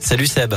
Salut Seb.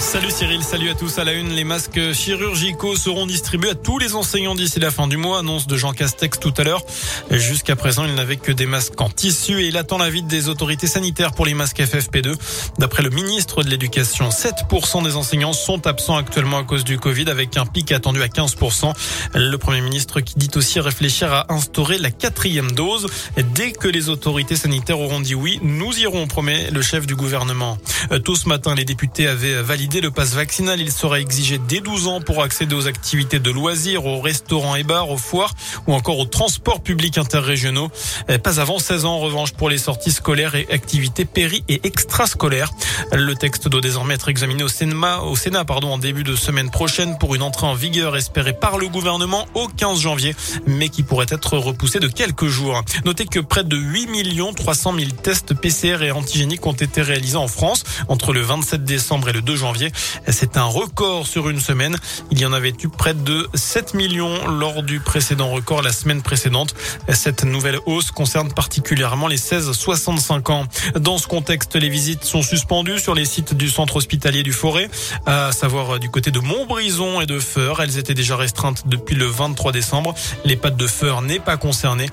Salut Cyril, salut à tous. À la une, les masques chirurgicaux seront distribués à tous les enseignants d'ici la fin du mois, annonce de Jean Castex tout à l'heure. Jusqu'à présent, il n'avait que des masques en tissu et il attend l'avis des autorités sanitaires pour les masques FFP2. D'après le ministre de l'Éducation, 7% des enseignants sont absents actuellement à cause du Covid avec un pic attendu à 15%. Le Premier ministre qui dit aussi réfléchir à instaurer la quatrième dose. Dès que les autorités sanitaires auront dit oui, nous irons, promet le chef du gouvernement. Tout ce matin, les députés avaient validé le passe vaccinal, il sera exigé dès 12 ans pour accéder aux activités de loisirs, aux restaurants et bars, aux foires ou encore aux transports publics interrégionaux. Eh, pas avant 16 ans en revanche pour les sorties scolaires et activités péri et extrascolaires. Le texte doit désormais être examiné au Sénat, au Sénat pardon, en début de semaine prochaine pour une entrée en vigueur espérée par le gouvernement au 15 janvier, mais qui pourrait être repoussée de quelques jours. Notez que près de 8 300 000 tests PCR et antigéniques ont été réalisés en France entre le 27 décembre et le 2 janvier. C'est un record sur une semaine. Il y en avait eu près de 7 millions lors du précédent record la semaine précédente. Cette nouvelle hausse concerne particulièrement les 16-65 ans. Dans ce contexte, les visites sont suspendues sur les sites du centre hospitalier du Forêt, à savoir du côté de Montbrison et de Feur. Elles étaient déjà restreintes depuis le 23 décembre. Les pattes de Feur n'est pas concerné.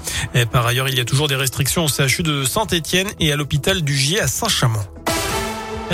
Par ailleurs, il y a toujours des restrictions au CHU de Saint-Étienne et à l'hôpital du Gier à Saint-Chamond.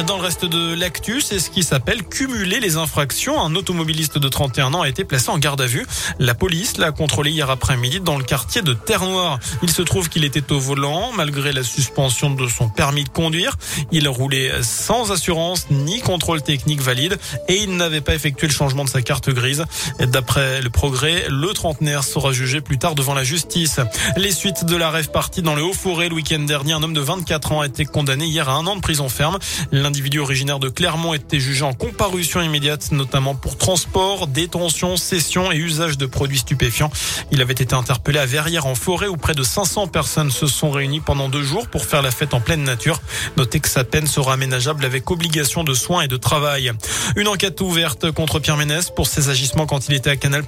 Dans le reste de l'actu, c'est ce qui s'appelle cumuler les infractions. Un automobiliste de 31 ans a été placé en garde à vue. La police l'a contrôlé hier après-midi dans le quartier de Terre-Noire. Il se trouve qu'il était au volant malgré la suspension de son permis de conduire. Il roulait sans assurance ni contrôle technique valide et il n'avait pas effectué le changement de sa carte grise. D'après le progrès, le trentenaire sera jugé plus tard devant la justice. Les suites de la rêve partie dans le Haut-Forêt le week-end dernier, un homme de 24 ans a été condamné hier à un an de prison ferme. L'individu originaire de Clermont était jugé en comparution immédiate, notamment pour transport, détention, cession et usage de produits stupéfiants. Il avait été interpellé à Verrières en forêt où près de 500 personnes se sont réunies pendant deux jours pour faire la fête en pleine nature. Notez que sa peine sera aménageable avec obligation de soins et de travail. Une enquête ouverte contre Pierre Ménès pour ses agissements quand il était à Canal+.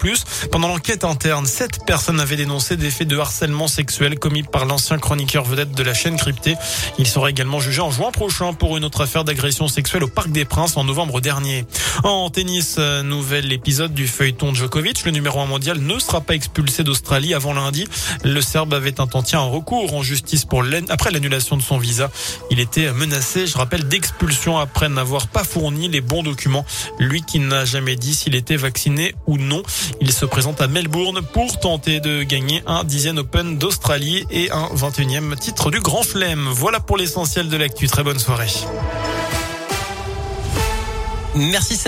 Pendant l'enquête interne, sept personnes avaient dénoncé des faits de harcèlement sexuel commis par l'ancien chroniqueur vedette de la chaîne cryptée. Il sera également jugé en juin prochain pour une autre affaire d'agression sexuelle au Parc des Princes en novembre dernier. En tennis, euh, nouvel épisode du feuilleton Djokovic. Le numéro 1 mondial ne sera pas expulsé d'Australie avant lundi. Le Serbe avait intenté un recours en justice pour après l'annulation de son visa. Il était menacé, je rappelle, d'expulsion après n'avoir pas fourni les bons documents. Lui qui n'a jamais dit s'il était vacciné ou non. Il se présente à Melbourne pour tenter de gagner un dixième Open d'Australie et un 21e titre du Grand Flemme. Voilà pour l'essentiel de l'actu. Très bonne soirée. Merci Seb.